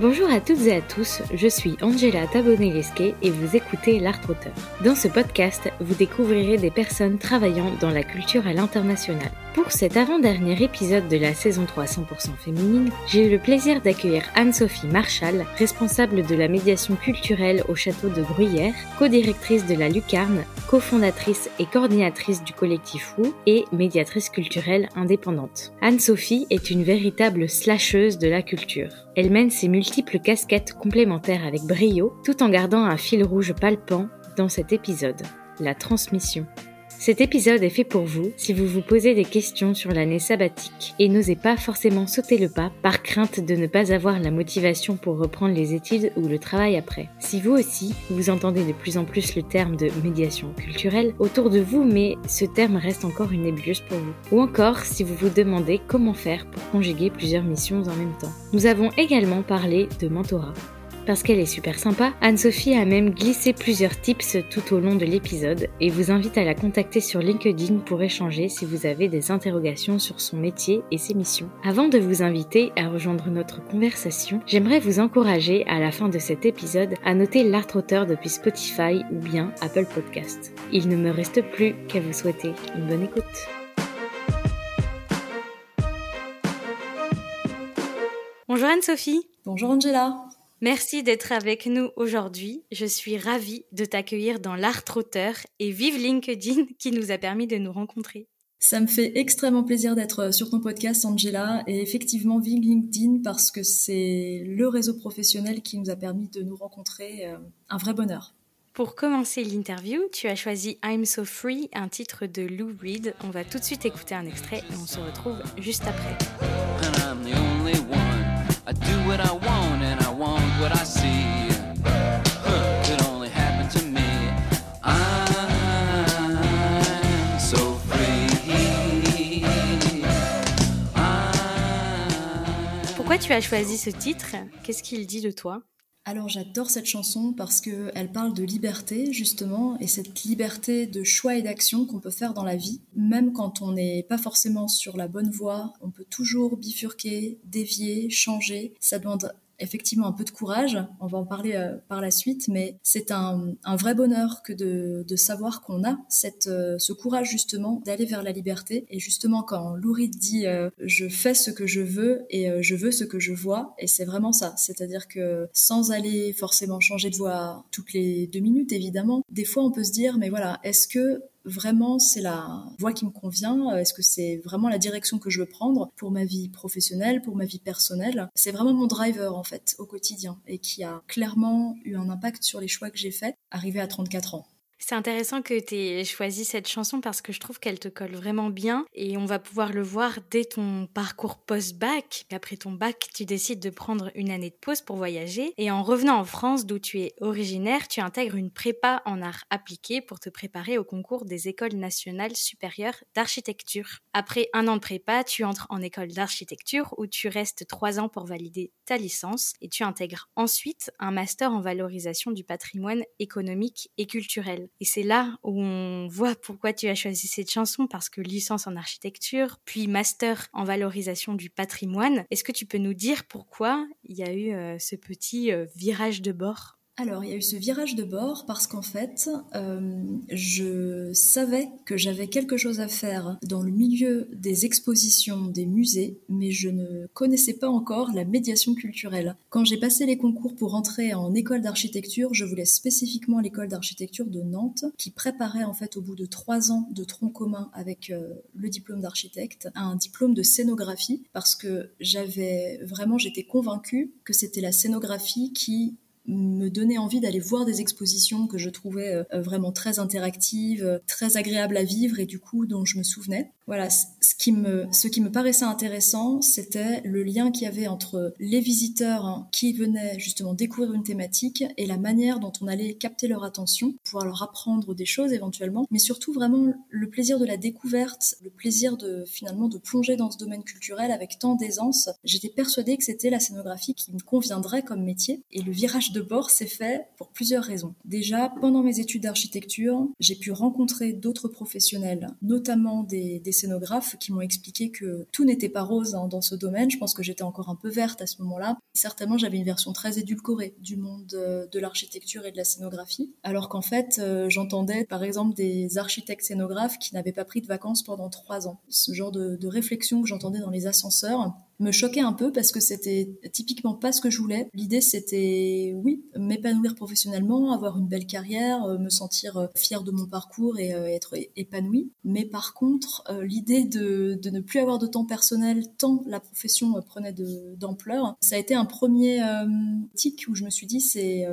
Bonjour à toutes et à tous, je suis Angela Tabonelesque et vous écoutez L'Art Auteur. Dans ce podcast, vous découvrirez des personnes travaillant dans la culture à l'international. Pour cet avant-dernier épisode de la saison 3 100% féminine, j'ai eu le plaisir d'accueillir Anne-Sophie Marchal, responsable de la médiation culturelle au château de Gruyère, co-directrice de la Lucarne, cofondatrice et coordinatrice du collectif WOU et médiatrice culturelle indépendante. Anne-Sophie est une véritable slasheuse de la culture. Elle mène ses multiples casquettes complémentaires avec brio, tout en gardant un fil rouge palpant dans cet épisode, la transmission. Cet épisode est fait pour vous si vous vous posez des questions sur l'année sabbatique et n'osez pas forcément sauter le pas par crainte de ne pas avoir la motivation pour reprendre les études ou le travail après. Si vous aussi, vous entendez de plus en plus le terme de médiation culturelle autour de vous mais ce terme reste encore une nébuleuse pour vous. Ou encore si vous vous demandez comment faire pour conjuguer plusieurs missions en même temps. Nous avons également parlé de mentorat. Parce qu'elle est super sympa, Anne-Sophie a même glissé plusieurs tips tout au long de l'épisode et vous invite à la contacter sur LinkedIn pour échanger si vous avez des interrogations sur son métier et ses missions. Avant de vous inviter à rejoindre notre conversation, j'aimerais vous encourager à la fin de cet épisode à noter l'art auteur depuis Spotify ou bien Apple Podcast. Il ne me reste plus qu'à vous souhaiter une bonne écoute. Bonjour Anne-Sophie. Bonjour Angela. Merci d'être avec nous aujourd'hui. Je suis ravie de t'accueillir dans l'art auteur et vive LinkedIn qui nous a permis de nous rencontrer. Ça me fait extrêmement plaisir d'être sur ton podcast, Angela, et effectivement, vive LinkedIn parce que c'est le réseau professionnel qui nous a permis de nous rencontrer. Euh, un vrai bonheur. Pour commencer l'interview, tu as choisi I'm So Free, un titre de Lou Reed. On va tout de suite écouter un extrait et on se retrouve juste après. Pourquoi tu as choisi ce titre? Qu'est-ce qu'il dit de toi? Alors j'adore cette chanson parce qu'elle parle de liberté justement et cette liberté de choix et d'action qu'on peut faire dans la vie. Même quand on n'est pas forcément sur la bonne voie, on peut toujours bifurquer, dévier, changer. Ça demande effectivement un peu de courage, on va en parler euh, par la suite, mais c'est un, vrai bonheur que de, savoir qu'on a cette, euh, ce courage justement d'aller vers la liberté. Et justement, quand Louride dit euh, je fais ce que je veux et je veux ce que je vois, et c'est vraiment ça. C'est-à-dire que sans aller forcément changer de voie toutes les deux minutes, évidemment, des fois on peut se dire mais voilà, est-ce que vraiment c'est la voie qui me convient Est-ce que c'est vraiment la direction que je veux prendre pour ma vie professionnelle, pour ma vie personnelle? C'est vraiment mon driver en fait au quotidien et qui a clairement eu un impact sur les choix que j'ai faits arrivé à 34 ans. C'est intéressant que tu aies choisi cette chanson parce que je trouve qu'elle te colle vraiment bien et on va pouvoir le voir dès ton parcours post-bac. Après ton bac, tu décides de prendre une année de pause pour voyager et en revenant en France d'où tu es originaire, tu intègres une prépa en art appliqué pour te préparer au concours des écoles nationales supérieures d'architecture. Après un an de prépa, tu entres en école d'architecture où tu restes trois ans pour valider ta licence et tu intègres ensuite un master en valorisation du patrimoine économique et culturel. Et c'est là où on voit pourquoi tu as choisi cette chanson, parce que licence en architecture, puis master en valorisation du patrimoine. Est-ce que tu peux nous dire pourquoi il y a eu euh, ce petit euh, virage de bord? Alors, il y a eu ce virage de bord parce qu'en fait, euh, je savais que j'avais quelque chose à faire dans le milieu des expositions, des musées, mais je ne connaissais pas encore la médiation culturelle. Quand j'ai passé les concours pour entrer en école d'architecture, je voulais spécifiquement l'école d'architecture de Nantes, qui préparait en fait au bout de trois ans de tronc commun avec euh, le diplôme d'architecte, un diplôme de scénographie, parce que j'avais vraiment, j'étais convaincue que c'était la scénographie qui me donnait envie d'aller voir des expositions que je trouvais euh, vraiment très interactives, très agréables à vivre et du coup dont je me souvenais. Voilà, ce qui me, ce qui me paraissait intéressant, c'était le lien qu'il y avait entre les visiteurs hein, qui venaient justement découvrir une thématique et la manière dont on allait capter leur attention, pouvoir leur apprendre des choses éventuellement, mais surtout vraiment le plaisir de la découverte, le plaisir de finalement de plonger dans ce domaine culturel avec tant d'aisance. J'étais persuadée que c'était la scénographie qui me conviendrait comme métier et le virage de de bord s'est fait pour plusieurs raisons. Déjà, pendant mes études d'architecture, j'ai pu rencontrer d'autres professionnels, notamment des, scénographes qui m'ont expliqué que tout n'était pas rose hein, dans ce domaine. Je pense que j'étais encore un peu verte à ce moment-là. Certainement, j'avais une version très édulcorée du monde euh, de l'architecture et de la scénographie, alors qu'en fait, euh, j'entendais par exemple des architectes scénographes qui n'avaient pas pris de vacances pendant trois ans. Ce genre de, de réflexion que j'entendais dans les ascenseurs me choquait un peu parce que c'était typiquement pas ce que je voulais. L'idée c'était oui, m'épanouir professionnellement, avoir une belle carrière, euh, me sentir euh, fière de mon parcours et euh, être épanouie. Mais par contre, l'idée de, de, ne plus avoir de temps personnel tant la profession prenait d'ampleur, ça a été un premier tic où je me suis dit c'est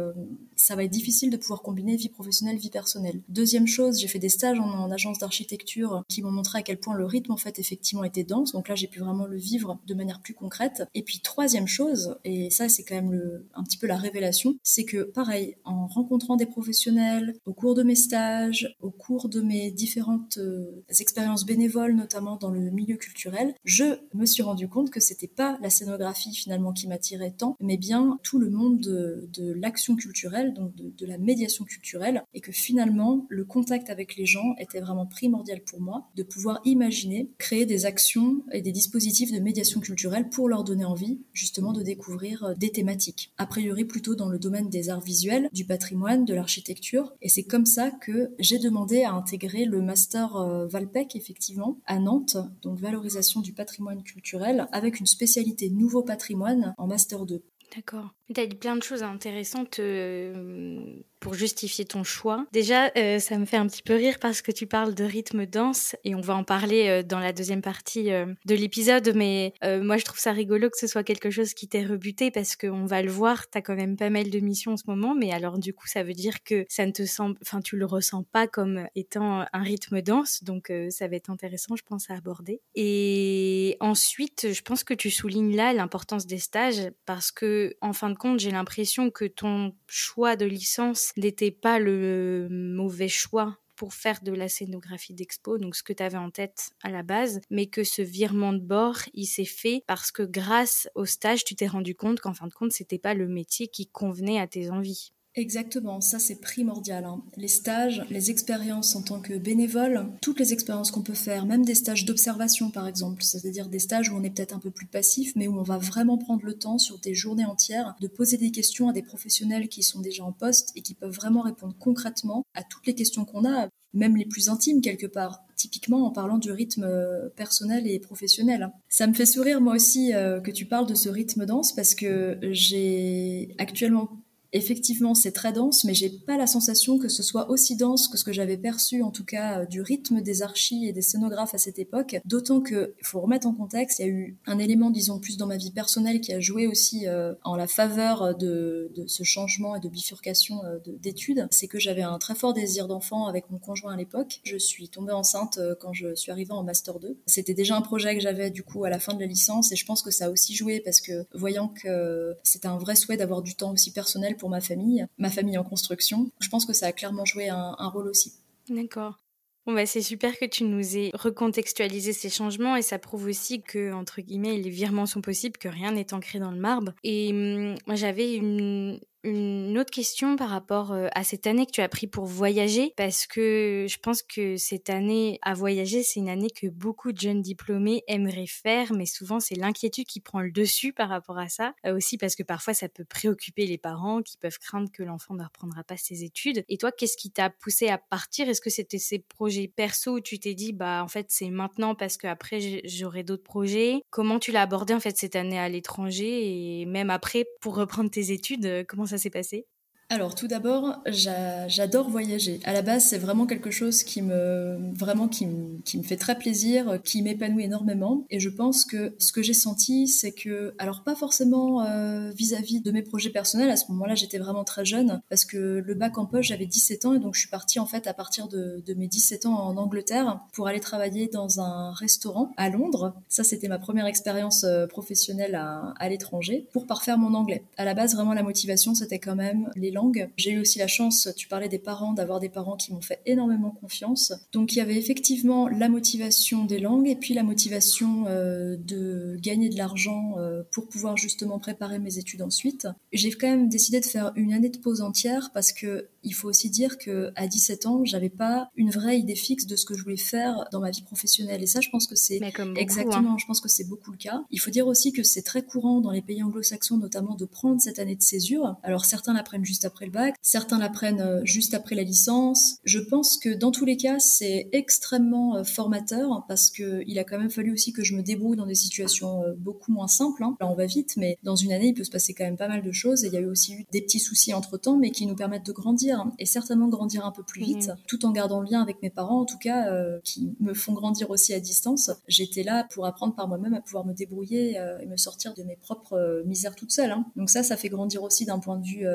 ça va être difficile de pouvoir combiner vie professionnelle vie personnelle. Deuxième chose, j'ai fait des stages en agence d'architecture qui m'ont montré à quel point le rythme en fait effectivement était dense. Donc là j'ai pu vraiment le vivre de manière plus concrète. Et puis troisième chose, et ça c'est quand même un petit peu la révélation, c'est que pareil, en rencontrant des professionnels, au cours de mes stages, au cours de mes différentes euh, expériences bénévoles, notamment dans le milieu culturel, je me suis rendu compte que c'était pas la scénographie finalement qui m'attirait tant, mais bien tout le monde de, l'action culturelle, donc de la médiation culturelle, et que finalement le contact avec les gens était vraiment primordial pour moi, de pouvoir imaginer, créer des actions et des dispositifs de médiation culturelle pour leur donner envie justement de découvrir euh, des thématiques. A priori plutôt dans le domaine des arts visuels, du patrimoine, de l'architecture. Et c'est comme ça que j'ai demandé à intégrer le master euh, Valpec effectivement à Nantes, donc valorisation du patrimoine culturel avec une spécialité nouveau patrimoine en master 2. D'accord. Tu as dit plein de choses intéressantes euh, pour justifier ton choix. Déjà, euh, ça me fait un petit peu rire parce que tu parles de rythme dense et on va en parler euh, dans la deuxième partie de l'épisode. Mais moi, je trouve ça rigolo que ce soit quelque chose qui t'ait rebuté parce qu'on va le voir, tu as quand même pas mal de missions en ce moment. Mais alors, du coup, ça veut dire que ça ne te semble, enfin, tu le ressens pas comme étant un rythme dense. Donc, ça va être intéressant, je pense, à aborder. Et ensuite, je pense que tu soulignes là l'importance des stages parce que, en fin de compte, j'ai l'impression que ton choix de licence n'était pas le mauvais choix pour faire de la scénographie d'expo, donc ce que tu avais en tête à la base, mais que ce virement de bord, il s'est fait parce que grâce au stage, tu t'es rendu compte qu'en fin de compte, c'était pas le métier qui convenait à tes envies. Exactement, ça c'est primordial. Hein. Les stages, les expériences en tant que bénévole, toutes les expériences qu'on peut faire, même des stages d'observation par exemple, c'est-à-dire des stages où on est peut-être un peu plus passif, mais où on va vraiment prendre le temps sur des journées entières de poser des questions à des professionnels qui sont déjà en poste et qui peuvent vraiment répondre concrètement à toutes les questions qu'on a, même les plus intimes quelque part typiquement en parlant du rythme euh, personnel et professionnel. Ça me fait sourire moi aussi euh, que tu parles de ce rythme dense parce que j'ai actuellement Effectivement, c'est très dense, mais j'ai pas la sensation que ce soit aussi dense que ce que j'avais perçu, en tout cas, euh, du rythme des archis et des scénographes à cette époque. D'autant que, faut remettre en contexte, il y a eu un élément, disons, plus dans ma vie personnelle qui a joué aussi euh, en la faveur de, de, ce changement et de bifurcation euh, d'études. C'est que j'avais un très fort désir d'enfant avec mon conjoint à l'époque. Je suis tombée enceinte quand je suis arrivée en Master 2. C'était déjà un projet que j'avais, du coup, à la fin de la licence, et je pense que ça a aussi joué parce que, voyant que c'était un vrai souhait d'avoir du temps aussi personnel pour ma famille, ma famille en construction. Je pense que ça a clairement joué un, rôle aussi. D'accord. Bon bah c'est super que tu nous aies recontextualisé ces changements et ça prouve aussi que entre guillemets les virements sont possibles, que rien n'est ancré dans le marbre. Et hum, moi j'avais une, une autre question par rapport euh, à cette année que tu as pris pour voyager, parce que je pense que cette année à voyager, c'est une année que beaucoup de jeunes diplômés aimeraient faire, mais souvent c'est l'inquiétude qui prend le dessus par rapport à ça. Euh, aussi parce que parfois ça peut préoccuper les parents qui peuvent craindre que l'enfant ne reprendra pas ses études. Et toi, qu'est-ce qui t'a poussé à partir? Est-ce que c'était ces projets perso où tu t'es dit, bah en fait c'est maintenant parce qu'après j'aurai d'autres projets? Comment tu l'as abordé en fait cette année à l'étranger? Et même après pour reprendre tes études, euh, comment ça s'est passé? Alors tout d'abord, j'adore voyager. À la base, c'est vraiment quelque chose qui me vraiment qui me, qui me fait très plaisir, qui m'épanouit énormément. Et je pense que ce que j'ai senti, c'est que alors pas forcément euh, vis-à-vis de mes projets personnels. À ce moment-là, j'étais vraiment très jeune parce que le bac en poche, j'avais 17 ans et donc je suis partie en fait à partir de, de mes 17 ans en Angleterre pour aller travailler dans un restaurant à Londres. Ça, c'était ma première expérience euh, professionnelle à, à l'étranger pour parfaire mon anglais. À la base, vraiment la motivation, c'était quand même les langues. J'ai eu aussi la chance, tu parlais des parents, d'avoir des parents qui m'ont fait énormément confiance. Donc il y avait effectivement la motivation des langues et puis la motivation euh, de gagner de l'argent euh, pour pouvoir justement préparer mes études ensuite. J'ai quand même décidé de faire une année de pause entière parce que il faut aussi dire que à 17 ans, j'avais pas une vraie idée fixe de ce que je voulais faire dans ma vie professionnelle. Et ça, je pense que c'est exactement, hein. je pense que c'est beaucoup le cas. Il faut dire aussi que c'est très courant dans les pays anglo-saxons, notamment, de prendre cette année de césure. Alors certains la prennent juste après le bac, certains la prennent euh, juste après la licence. Je pense que dans tous les cas, c'est extrêmement euh, formateur parce que il a quand même fallu aussi que je me débrouille dans des situations euh, beaucoup moins simples. Hein. Là, on va vite, mais dans une année, il peut se passer quand même pas mal de choses. Et il y a eu aussi eu des petits soucis entre temps, mais qui nous permettent de grandir et certainement grandir un peu plus vite, tout en gardant le lien avec mes parents, en tout cas, qui me font grandir aussi à distance. J'étais là pour apprendre par moi-même à pouvoir me débrouiller et me sortir de mes propres misères toute seule. Hein. Donc ça, ça fait grandir aussi d'un point de vue,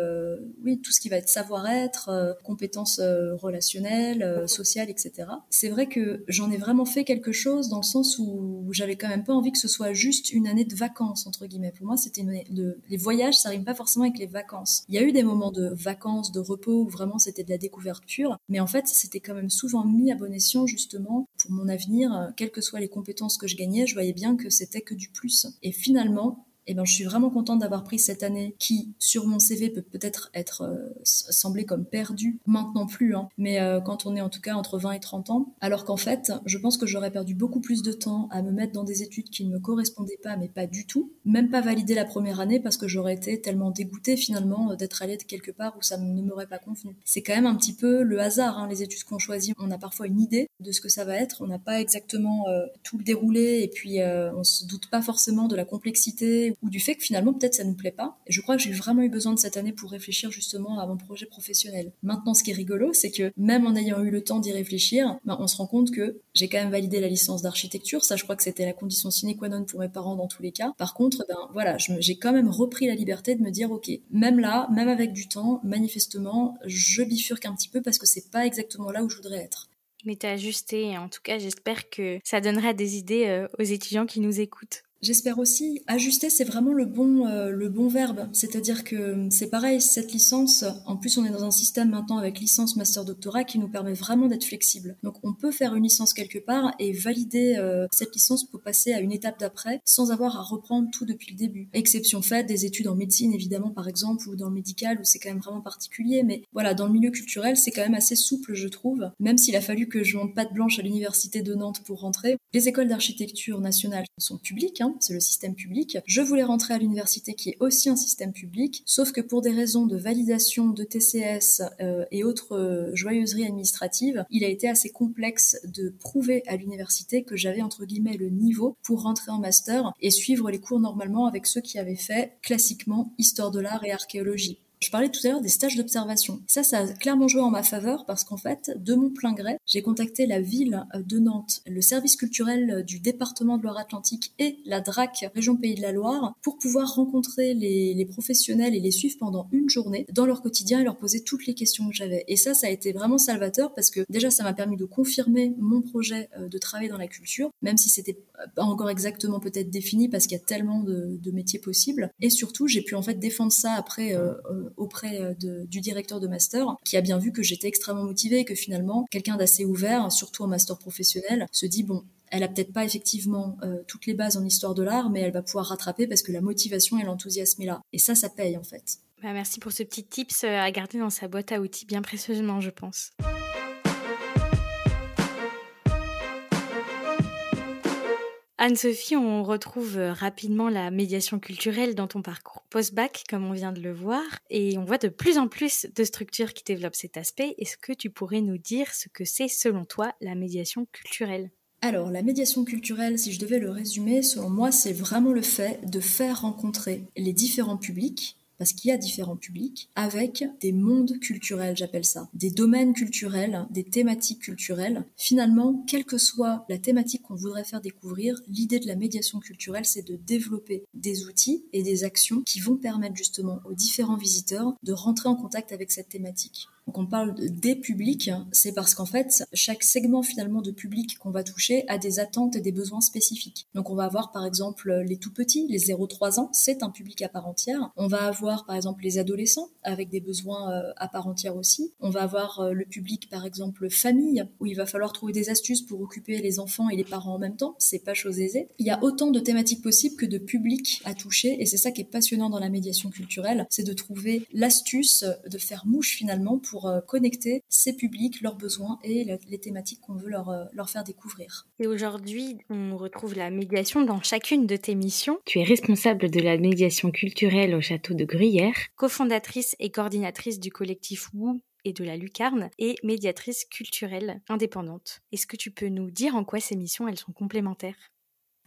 oui, tout ce qui va être savoir-être, compétences relationnelles, sociales, etc. C'est vrai que j'en ai vraiment fait quelque chose dans le sens où j'avais quand même pas envie que ce soit juste une année de vacances entre guillemets. Pour moi, c'était de les voyages, ça rime pas forcément avec les vacances. Il y a eu des moments de vacances, de repos où vraiment c'était de la découverte pure, mais en fait, c'était quand même souvent mis à bon escient justement pour mon avenir, quelles que soient les compétences que je gagnais, je voyais bien que c'était que du plus. Et finalement, eh ben, je suis vraiment contente d'avoir pris cette année qui, sur mon CV, peut peut-être être, euh, semblée comme perdue. Maintenant plus, hein. mais euh, quand on est en tout cas entre 20 et 30 ans. Alors qu'en fait, je pense que j'aurais perdu beaucoup plus de temps à me mettre dans des études qui ne me correspondaient pas, mais pas du tout. Même pas valider la première année parce que j'aurais été tellement dégoûtée finalement d'être allée de quelque part où ça ne m'aurait pas convenu. C'est quand même un petit peu le hasard, hein, les études qu'on choisit. On a parfois une idée de ce que ça va être. On n'a pas exactement euh, tout le déroulé et puis on se doute pas forcément de la complexité ou du fait que finalement peut-être ça ne nous plaît pas. Et je crois que j'ai vraiment eu besoin de cette année pour réfléchir justement à mon projet professionnel. Maintenant, ce qui est rigolo, c'est que même en ayant eu le temps d'y réfléchir, ben, on se rend compte que j'ai quand même validé la licence d'architecture. Ça, je crois que c'était la condition sine qua non pour mes parents dans tous les cas. Par contre, ben voilà, j'ai quand même repris la liberté de me dire, ok, même là, même avec du temps, manifestement, je bifurque un petit peu parce que c'est pas exactement là où je voudrais être. Mais t'as ajusté, en tout cas, j'espère que ça donnera des idées euh, aux étudiants qui nous écoutent. J'espère aussi ajuster, c'est vraiment le bon euh, le bon verbe. C'est-à-dire que c'est pareil, cette licence. En plus, on est dans un système maintenant avec licence, master, doctorat qui nous permet vraiment d'être flexible. Donc, on peut faire une licence quelque part et valider euh, cette licence pour passer à une étape d'après sans avoir à reprendre tout depuis le début. Exception faite des études en médecine, évidemment, par exemple, ou dans le médical où c'est quand même vraiment particulier. Mais voilà, dans le milieu culturel, c'est quand même assez souple, je trouve. Même s'il a fallu que je monte patte blanche à l'université de Nantes pour rentrer. Les écoles d'architecture nationales sont publiques. Hein, c'est le système public. Je voulais rentrer à l'université qui est aussi un système public, sauf que pour des raisons de validation de TCS euh, et autres euh, joyeuseries administratives, il a été assez complexe de prouver à l'université que j'avais entre guillemets le niveau pour rentrer en master et suivre les cours normalement avec ceux qui avaient fait classiquement histoire de l'art et archéologie. Je parlais tout à l'heure des stages d'observation. Ça, ça a clairement joué en ma faveur parce qu'en fait, de mon plein gré, j'ai contacté la ville de Nantes, le service culturel du département de Loire-Atlantique et la DRAC, région Pays de la Loire, pour pouvoir rencontrer les, professionnels et les suivre pendant une journée dans leur quotidien et leur poser toutes les questions que j'avais. Et ça, ça a été vraiment salvateur parce que déjà, ça m'a permis de confirmer mon projet euh, de travailler dans la culture, même si c'était pas encore exactement peut-être défini parce qu'il y a tellement de, métiers possibles. Et surtout, j'ai pu en fait défendre ça après euh, euh, auprès euh, du directeur de master, qui a bien vu que j'étais extrêmement motivée que finalement, quelqu'un d'assez ouvert, surtout en master professionnel, se dit bon, elle a peut-être pas effectivement euh, toutes les bases en histoire de l'art, mais elle va pouvoir rattraper parce que la motivation et l'enthousiasme est là. Et ça, ça paye en fait. Bah, merci pour ce petit tips euh, à garder dans sa boîte à outils bien précieusement, je pense. Anne-Sophie, on retrouve euh, rapidement la médiation culturelle dans ton parcours post-bac, comme on vient de le voir, et on voit de plus en plus de structures qui développent cet aspect. Est-ce que tu pourrais nous dire ce que c'est, selon toi, la médiation culturelle? Alors, la médiation culturelle, si je devais le résumer, selon moi, c'est vraiment le fait de faire rencontrer les différents publics parce qu'il y a différents publics, avec des mondes culturels, j'appelle ça, des domaines culturels, des thématiques culturelles. Finalement, quelle que soit la thématique qu'on voudrait faire découvrir, l'idée de la médiation culturelle, c'est de développer des outils et des actions qui vont permettre justement aux différents visiteurs de rentrer en contact avec cette thématique. Donc on parle des publics, c'est parce qu'en fait, chaque segment finalement de public qu'on va toucher a des attentes et des besoins spécifiques. Donc on va avoir par exemple les tout petits, les 0-3 ans, c'est un public à part entière. On va avoir par exemple les adolescents avec des besoins euh, à part entière aussi. On va avoir euh, le public par exemple famille où il va falloir trouver des astuces pour occuper les enfants et les parents en même temps. C'est pas chose aisée. Il y a autant de thématiques possibles que de publics à toucher et c'est ça qui est passionnant dans la médiation culturelle, c'est de trouver l'astuce de faire mouche finalement euh, connecter ces publics, leurs besoins et les thématiques qu'on veut leur, leur faire découvrir. Et aujourd'hui, on retrouve la médiation dans chacune de tes missions. Tu es responsable de la médiation culturelle au château de Gruyère, cofondatrice et coordinatrice du collectif WOO et de la Lucarne et médiatrice culturelle indépendante. Est-ce que tu peux nous dire en quoi ces missions elles sont complémentaires?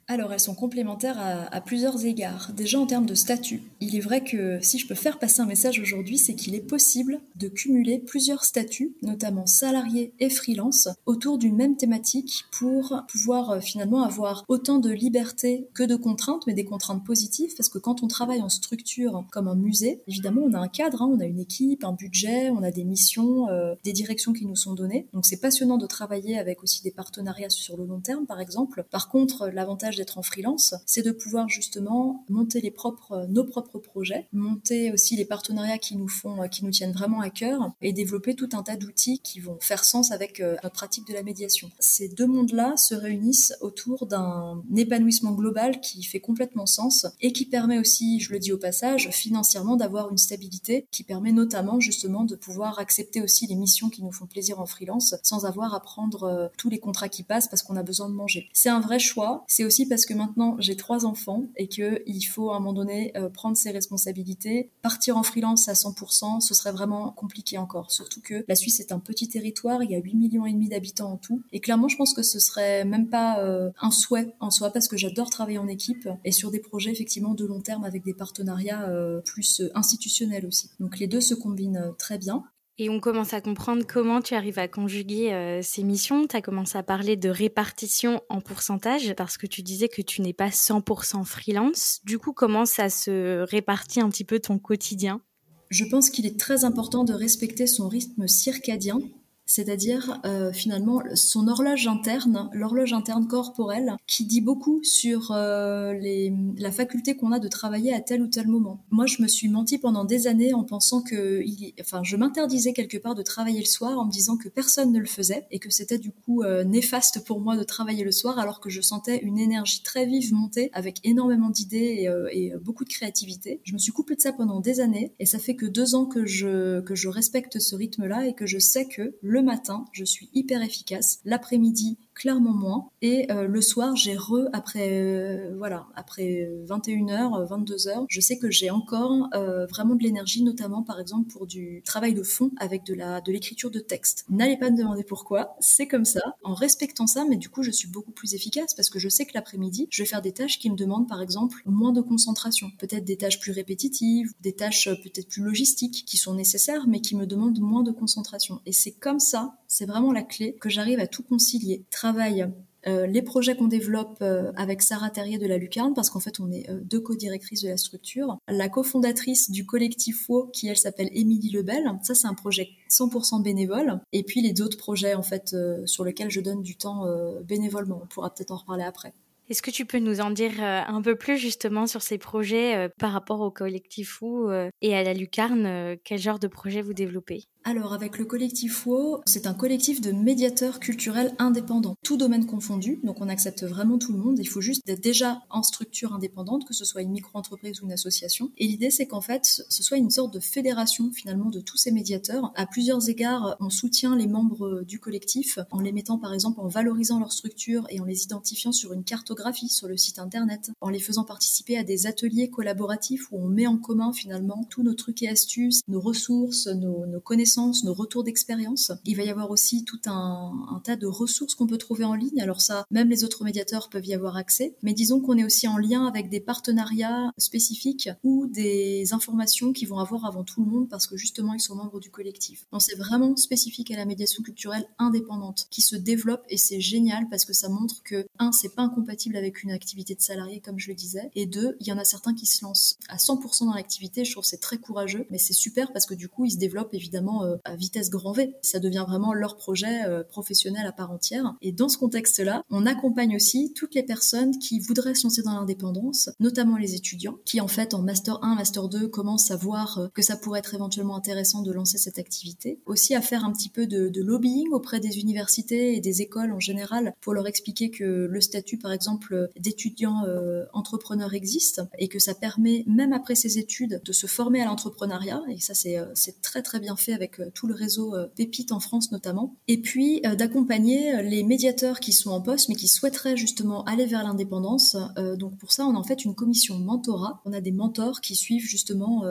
Alors elles sont complémentaires à, plusieurs égards. Déjà en termes de statut, il est vrai que si je peux faire passer un message aujourd'hui, c'est qu'il est possible de cumuler plusieurs statuts, notamment salariés et freelance, autour d'une même thématique pour pouvoir euh, finalement avoir autant de liberté que de contraintes, mais des contraintes positives, parce que quand on travaille en structure comme un musée, évidemment on a un cadre, hein, on a une équipe, un budget, on a des missions, euh, des directions qui nous sont données. Donc c'est passionnant de travailler avec aussi des partenariats sur le long terme, par exemple. Par contre, l'avantage d'être en freelance, c'est de pouvoir justement monter propres, nos propres projets, monter aussi les partenariats qui nous font, qui nous tiennent vraiment à cœur et développer tout un tas d'outils qui vont faire sens avec euh, notre pratique de la médiation. Ces deux mondes-là se réunissent autour d'un épanouissement global qui fait complètement sens et qui permet aussi, je le dis au passage, financièrement d'avoir une stabilité qui permet notamment justement de pouvoir accepter aussi les missions qui nous font plaisir en freelance sans avoir à prendre euh, tous les contrats qui passent parce qu'on a besoin de manger. C'est un vrai choix. C'est aussi parce que maintenant j'ai trois enfants et que il faut à un moment donné euh, prendre ses responsabilités. Partir en freelance à 100%, ce serait vraiment compliqué encore. Surtout que la Suisse est un petit territoire, il y a 8 millions et demi d'habitants en tout. Et clairement, je pense que ce serait même pas euh, un souhait en soi parce que j'adore travailler en équipe et sur des projets effectivement de long terme avec des partenariats euh, plus institutionnels aussi. Donc les deux se combinent très bien. Et on commence à comprendre comment tu arrives à conjuguer euh, ces missions. Tu as commencé à parler de répartition en pourcentage parce que tu disais que tu n'es pas 100% freelance. Du coup, comment ça se répartit un petit peu ton quotidien? Je pense qu'il est très important de respecter son rythme circadien c'est-à-dire euh, finalement son horloge interne, l'horloge interne corporelle, qui dit beaucoup sur euh, les, la faculté qu'on a de travailler à tel ou tel moment. Moi, je me suis menti pendant des années en pensant que, enfin, je m'interdisais quelque part de travailler le soir en me disant que personne ne le faisait et que c'était du coup euh, néfaste pour moi de travailler le soir alors que je sentais une énergie très vive monter avec énormément d'idées et, et beaucoup de créativité. Je me suis coupée de ça pendant des années et ça fait que deux ans que je que je respecte ce rythme-là et que je sais que le matin, je suis hyper efficace. L'après-midi, clairement moins. Et euh, le soir, j'ai re après euh, voilà après 21h, 22h, je sais que j'ai encore euh, vraiment de l'énergie, notamment par exemple pour du travail de fond avec de la de l'écriture de texte. N'allez pas me demander pourquoi, c'est comme ça. En respectant ça, mais du coup, je suis beaucoup plus efficace parce que je sais que l'après-midi, je vais faire des tâches qui me demandent par exemple moins de concentration, peut-être des tâches plus répétitives, des tâches peut-être plus logistiques qui sont nécessaires mais qui me demandent moins de concentration. Et c'est comme ça, c'est vraiment la clé que j'arrive à tout concilier. Travaille euh, les projets qu'on développe euh, avec Sarah Terrier de la Lucarne, parce qu'en fait on est euh, deux co-directrices de la structure, la cofondatrice du collectif WO, qui elle s'appelle Émilie Lebel, ça c'est un projet 100% bénévole, et puis les autres projets en fait sur lesquels je donne du temps bénévolement, on pourra peut-être en reparler après. Est-ce que tu peux nous en dire un peu plus justement sur ces projets par rapport au collectif WO et à la Lucarne Quel genre de projet vous développez? Alors avec le collectif WO, c'est un collectif de médiateurs culturels indépendants, tout domaine confondu, donc on accepte vraiment tout le monde, il faut juste être déjà en structure indépendante, que ce soit une micro-entreprise ou une association. Et l'idée c'est qu'en fait ce soit une sorte de fédération finalement de tous ces médiateurs. À plusieurs égards, on soutient les membres du collectif en les mettant par exemple en valorisant leur structure et en les identifiant sur une cartographie sur le site internet, en les faisant participer à des ateliers collaboratifs où on met en commun finalement tous nos trucs et astuces, nos ressources, nos, nos connaissances nos retours d'expérience. Il va y avoir aussi tout un, tas de ressources qu'on peut trouver en ligne. Alors ça, même les autres médiateurs peuvent y avoir accès. Mais disons qu'on est aussi en lien avec des partenariats spécifiques ou des informations qui vont avoir avant tout le monde parce que justement ils sont membres du collectif. Donc c'est vraiment spécifique à la médiation culturelle indépendante qui se développe et c'est génial parce que ça montre que un, c'est pas incompatible avec une activité de salarié comme je le disais et deux, il y en a certains qui se lancent à 100% dans l'activité. Je trouve c'est très courageux, mais c'est super parce que du coup ils se développent évidemment à vitesse grand V. Ça devient vraiment leur projet professionnel à part entière. Et dans ce contexte-là, on accompagne aussi toutes les personnes qui voudraient se lancer dans l'indépendance, notamment les étudiants, qui en fait en master 1, master 2 commencent à voir que ça pourrait être éventuellement intéressant de lancer cette activité. Aussi à faire un petit peu de, lobbying auprès des universités et des écoles en général pour leur expliquer que le statut, par exemple, d'étudiant euh, entrepreneur existe et que ça permet, même après ses études, de se former à l'entrepreneuriat. Et ça, c'est euh, très très bien fait avec euh, tout le réseau Pépite en France notamment. Et puis d'accompagner les médiateurs qui sont en poste mais qui souhaiteraient justement aller vers l'indépendance. donc pour ça, on a en fait une commission mentorat. On a des mentors qui suivent justement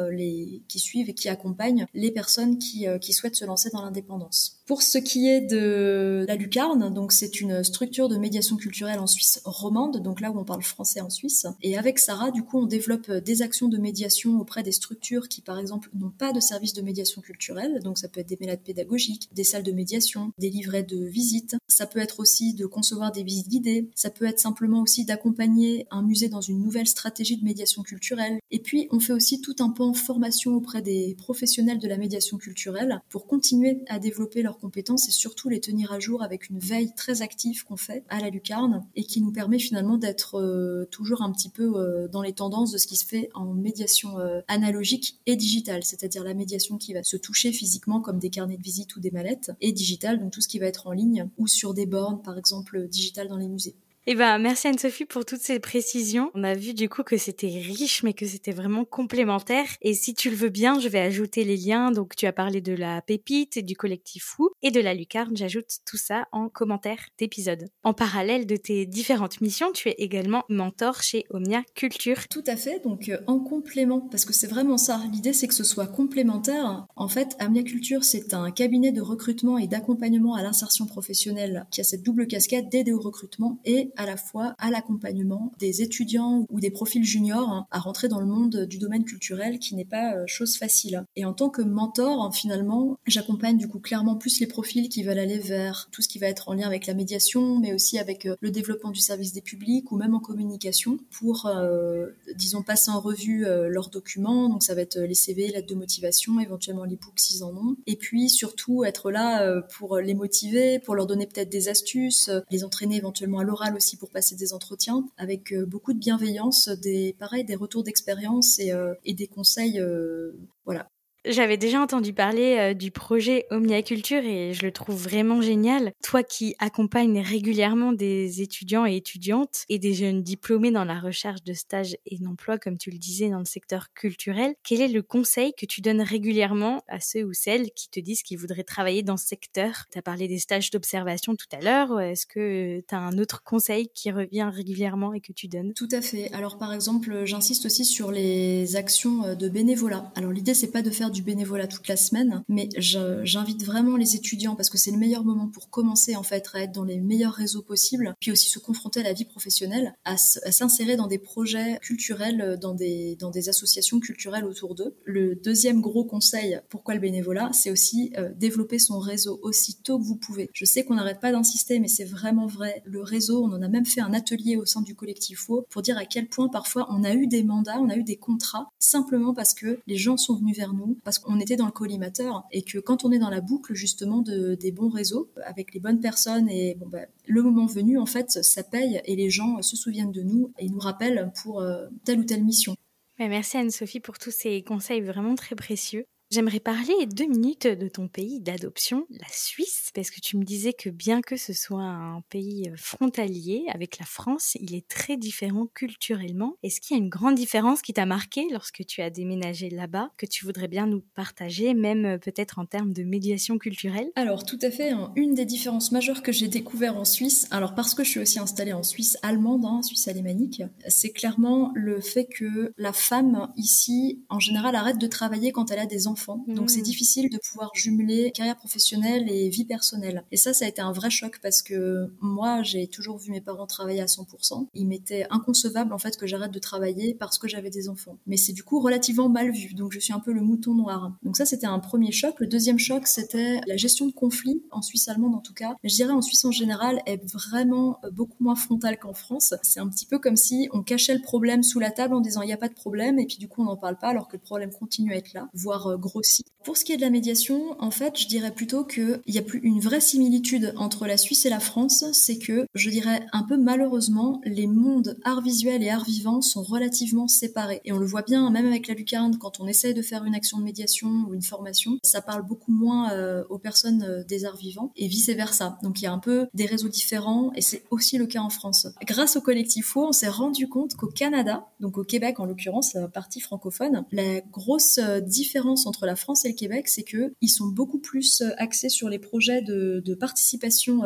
et qui accompagnent les personnes qui souhaitent se lancer dans l'indépendance. Pour ce qui est de la Lucarne, donc c'est une structure de médiation culturelle en Suisse romande, donc là où on parle français en Suisse. Et avec Sarah, du coup, on développe des actions de médiation auprès des structures qui, par exemple, n'ont pas de service de médiation culturelle. Donc ça peut être des mélades pédagogiques, des salles de médiation, des livrets de visite. Ça peut être aussi de concevoir des visites guidées. Ça peut être simplement aussi d'accompagner un musée dans une nouvelle stratégie de médiation culturelle. Et puis, on fait aussi tout un pan formation auprès des professionnels de la médiation culturelle pour continuer à développer leur compétences et surtout les tenir à jour avec une veille très active qu'on fait à la lucarne et qui nous permet finalement d'être euh, toujours un petit peu euh, dans les tendances de ce qui se fait en médiation euh, analogique et digitale, c'est-à-dire la médiation qui va se toucher physiquement comme des carnets de visite ou des mallettes et digitale, donc tout ce qui va être en ligne ou sur des bornes par exemple digitales dans les musées. Eh ben, merci Anne-Sophie pour toutes ces précisions. On a vu du coup que c'était riche, mais que c'était vraiment complémentaire. Et si tu le veux bien, je vais ajouter les liens. Donc, tu as parlé de la pépite, du collectif fou et de la lucarne. J'ajoute tout ça en commentaire d'épisode. En parallèle de tes différentes missions, tu es également mentor chez Omnia Culture. Tout à fait. Donc, euh, en complément, parce que c'est vraiment ça. L'idée, c'est que ce soit complémentaire. En fait, Omnia Culture, c'est un cabinet de recrutement et d'accompagnement à l'insertion professionnelle qui a cette double casquette d'aider au recrutement et à la fois à l'accompagnement des étudiants ou des profils juniors hein, à rentrer dans le monde du domaine culturel qui n'est pas euh, chose facile. Et en tant que mentor, hein, finalement, j'accompagne du coup clairement plus les profils qui veulent aller vers tout ce qui va être en lien avec la médiation, mais aussi avec euh, le développement du service des publics ou même en communication pour, euh, disons, passer en revue leurs documents. Donc ça va être les CV, lettres de motivation, éventuellement les books s'ils en ont. Et puis surtout être là pour les motiver, pour leur donner peut-être des astuces, les entraîner éventuellement à l'oral aussi pour passer des entretiens avec euh, beaucoup de bienveillance, des pareil, des retours d'expérience et, euh, et, des conseils euh, voilà, j'avais déjà entendu parler euh, du projet Omniaculture et je le trouve vraiment génial. Toi qui accompagnes régulièrement des étudiants et étudiantes et des jeunes diplômés dans la recherche de stages et d'emploi, comme tu le disais, dans le secteur culturel, quel est le conseil que tu donnes régulièrement à ceux ou celles qui te disent qu'ils voudraient travailler dans ce secteur? Tu as parlé des stages d'observation tout à l'heure. Est-ce que tu as un autre conseil qui revient régulièrement et que tu donnes? Tout à fait. Alors par exemple, j'insiste aussi sur les actions euh, de bénévolat. Alors l'idée, c'est pas de faire du bénévolat toute la semaine, mais j'invite vraiment les étudiants parce que c'est le meilleur moment pour commencer en fait à être dans les meilleurs réseaux possibles, puis aussi se confronter à la vie professionnelle, à, s'insérer dans des projets culturels, dans des, dans des associations culturelles autour d'eux. Le deuxième gros conseil, pourquoi le bénévolat, c'est aussi euh, développer son réseau aussi tôt que vous pouvez. Je sais qu'on n'arrête pas d'insister, mais c'est vraiment vrai. Le réseau, on en a même fait un atelier au sein du collectif FO pour dire à quel point parfois on a eu des mandats, on a eu des contrats simplement parce que les gens sont venus vers nous, parce qu'on était dans le collimateur et que quand on est dans la boucle justement de, des bons réseaux avec les bonnes personnes et bon, bah, le moment venu en fait ça paye et les gens se souviennent de nous et nous rappellent pour euh, telle ou telle mission. Merci Anne-Sophie pour tous ces conseils vraiment très précieux. J'aimerais parler deux minutes de ton pays d'adoption, la Suisse, parce que tu me disais que bien que ce soit un pays euh, frontalier avec la France, il est très différent culturellement. Est-ce qu'il y a une grande différence qui t'a marqué lorsque tu as déménagé là-bas, que tu voudrais bien nous partager, même euh, peut-être en termes de médiation culturelle? Alors tout à fait, hein. une des différences majeures que j'ai découvert en Suisse, alors parce que je suis aussi installée en Suisse allemande, hein, Suisse alémanique, c'est clairement le fait que la femme ici, en général, arrête de travailler quand elle a des enfants donc c'est hmm. difficile de pouvoir jumeler carrière professionnelle et vie personnelle. Et ça, ça a été un vrai choc parce que moi, j'ai toujours vu mes parents travailler à 100%. Il m'était inconcevable en fait que j'arrête de travailler parce que j'avais des enfants. Mais c'est du coup relativement mal vu. Donc je suis un peu le mouton noir. Donc ça, c'était un premier choc. Le deuxième choc, c'était la gestion de conflits en Suisse allemande en tout cas. Je dirais en Suisse en général est vraiment euh, beaucoup moins frontale qu'en France. C'est un petit peu comme si on cachait le problème sous la table en disant il n'y a pas de problème et puis du coup on n'en parle pas alors que le problème continue à être là, voire euh, gros grossit. Pour ce qui est de la médiation, en fait, je dirais plutôt qu'il y a plus une vraie similitude entre la Suisse et la France, c'est que, je dirais un peu malheureusement, les mondes art visuel et art vivant sont relativement séparés. Et on le voit bien, même avec la lucarne, quand on essaye de faire une action de médiation ou une formation, ça parle beaucoup moins euh, aux personnes euh, des arts vivants et vice versa. Donc il y a un peu des réseaux différents et c'est aussi le cas en France. Grâce au collectif FO, on s'est rendu compte qu'au Canada, donc au Québec en l'occurrence, la partie francophone, la grosse euh, différence entre la France et le Québec, c'est que ils sont beaucoup plus axés sur les projets de, participation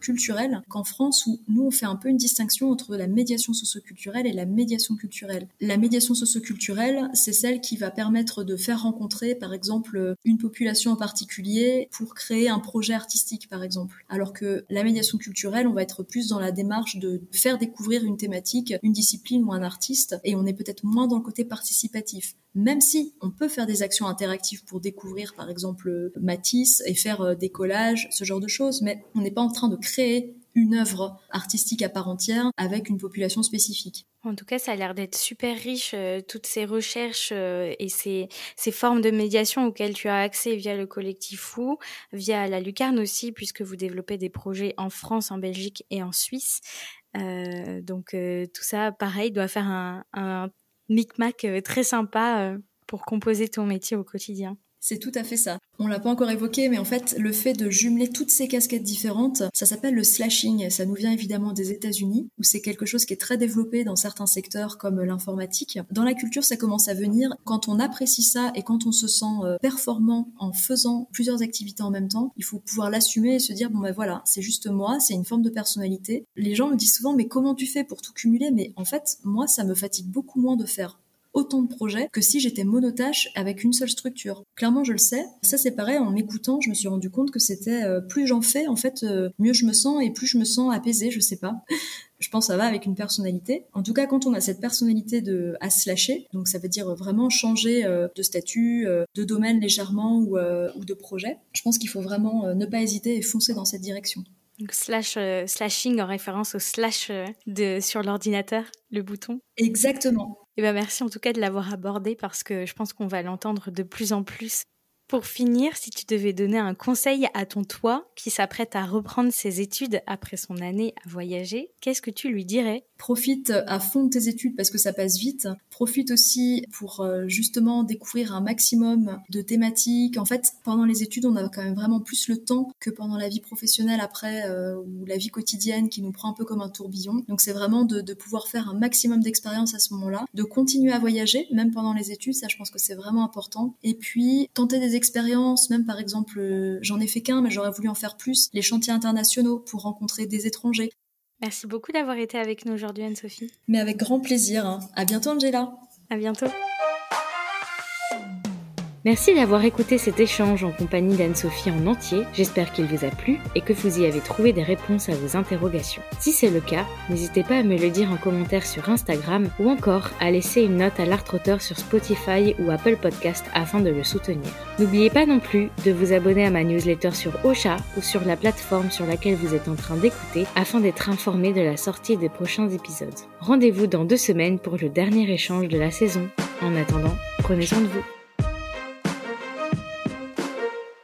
culturelle qu'en France où nous on fait un peu une distinction entre la médiation socioculturelle et la médiation culturelle. La médiation socioculturelle, c'est celle qui va permettre de faire rencontrer par exemple une population en particulier pour créer un projet artistique par exemple. Alors que la médiation culturelle, on va être plus dans la démarche de faire découvrir une thématique, une discipline ou un artiste et on est peut-être moins dans le côté participatif. Même si on peut faire des actions interactives pour découvrir par exemple Matisse et faire euh, des collages, ce genre de choses, mais on n'est pas en train de créer une œuvre artistique à part entière avec une population spécifique. En tout cas, ça a l'air d'être super riche, euh, toutes ces recherches euh, et ces, formes de médiation auxquelles tu as accès via le collectif FOU, via la Lucarne aussi, puisque vous développez des projets en France, en Belgique et en Suisse. Euh, donc tout ça, pareil, doit faire un, un micmac très sympa pour composer ton métier au quotidien. C'est tout à fait ça. On l'a pas encore évoqué, mais en fait, le fait de jumeler toutes ces casquettes différentes, ça s'appelle le slashing. Ça nous vient évidemment des États-Unis, où c'est quelque chose qui est très développé dans certains secteurs comme l'informatique. Dans la culture, ça commence à venir quand on apprécie ça et quand on se sent euh, performant en faisant plusieurs activités en même temps. Il faut pouvoir l'assumer et se dire bon ben voilà, c'est juste moi, c'est une forme de personnalité. Les gens me disent souvent mais comment tu fais pour tout cumuler? Mais en fait, moi, ça me fatigue beaucoup moins de faire autant de projets que si j'étais monotache avec une seule structure. Clairement, je le sais. Ça, c'est pareil, en m'écoutant, je me suis rendu compte que c'était euh, plus j'en fais, en fait, euh, mieux je me sens et plus je me sens apaisée, je sais pas. je pense que ça va avec une personnalité. En tout cas, quand on a cette personnalité de à se lâcher, donc ça veut dire vraiment changer euh, de statut, de domaine légèrement ou, ou de projet, je pense qu'il faut vraiment ne pas hésiter et foncer dans cette direction. Donc slash, slashing en référence au slash de, sur l'ordinateur, le bouton. Exactement. Eh ben merci en tout cas de l'avoir abordé parce que je pense qu'on va l'entendre de plus en plus. Pour finir, si tu devais donner un conseil à ton toi qui s'apprête à reprendre ses études après son année à voyager, qu'est-ce que tu lui dirais? Profite à fond de tes études parce que ça passe vite. Profite aussi pour euh, justement découvrir un maximum de thématiques. En fait, pendant les études, on a quand même vraiment plus le temps que pendant la vie professionnelle après euh, ou la vie quotidienne qui nous prend un peu comme un tourbillon. Donc c'est vraiment de, de pouvoir faire un maximum d'expérience à ce moment-là, de continuer à voyager même pendant les études. Ça, je pense que c'est vraiment important. Et puis tenter des expériences, même par exemple, euh, j'en ai fait qu'un, mais j'aurais voulu en faire plus, les chantiers internationaux pour rencontrer des étrangers. Merci beaucoup d'avoir été avec nous aujourd'hui, Anne-Sophie. Mais avec grand plaisir. Hein. À bientôt, Angela. À bientôt. Merci d'avoir écouté cet échange en compagnie d'Anne-Sophie en entier. J'espère qu'il vous a plu et que vous y avez trouvé des réponses à vos interrogations. Si c'est le cas, n'hésitez pas à me le dire en commentaire sur Instagram ou encore à laisser une note à l'art-auteur sur Spotify ou Apple Podcast afin de le soutenir. N'oubliez pas non plus de vous abonner à ma newsletter sur Ocha ou sur la plateforme sur laquelle vous êtes en train d'écouter afin d'être informé de la sortie des prochains épisodes. Rendez-vous dans deux semaines pour le dernier échange de la saison. En attendant, prenez soin de vous.